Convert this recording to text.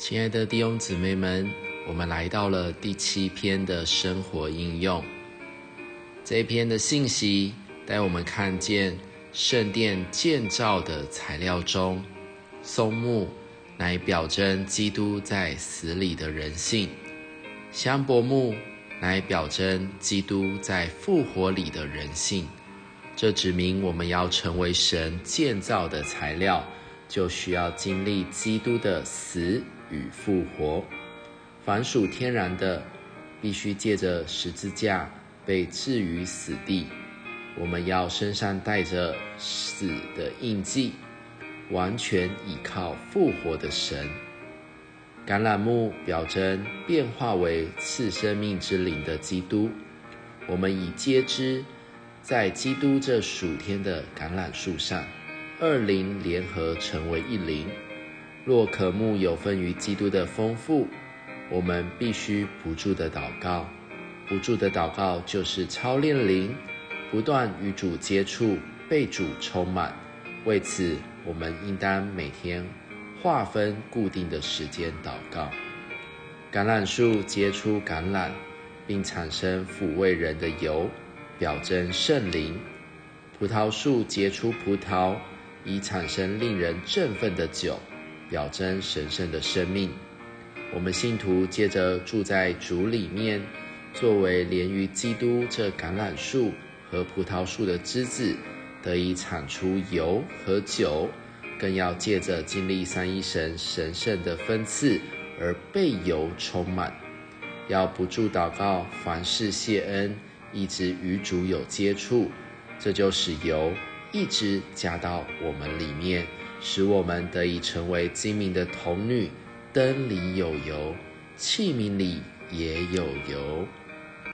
亲爱的弟兄姊妹们，我们来到了第七篇的生活应用。这一篇的信息带我们看见圣殿建造的材料中，松木乃表征基督在死里的人性，香柏木乃表征基督在复活里的人性。这指明我们要成为神建造的材料，就需要经历基督的死。与复活，凡属天然的，必须借着十字架被置于死地。我们要身上带着死的印记，完全倚靠复活的神。橄榄木表征变化为赐生命之灵的基督。我们已皆知，在基督这属天的橄榄树上，二灵联合成为一灵。若渴慕有分于基督的丰富，我们必须不住的祷告。不住的祷告就是操练灵，不断与主接触，被主充满。为此，我们应当每天划分固定的时间祷告。橄榄树结出橄榄，并产生抚慰人的油，表征圣灵；葡萄树结出葡萄，以产生令人振奋的酒。表征神圣的生命。我们信徒借着住在主里面，作为连于基督这橄榄树和葡萄树的枝子，得以产出油和酒，更要借着经历三一神神圣的分赐而被油充满。要不住祷告，凡事谢恩，一直与主有接触，这就使油一直加到我们里面。使我们得以成为精明的童女，灯里有油，器皿里也有油。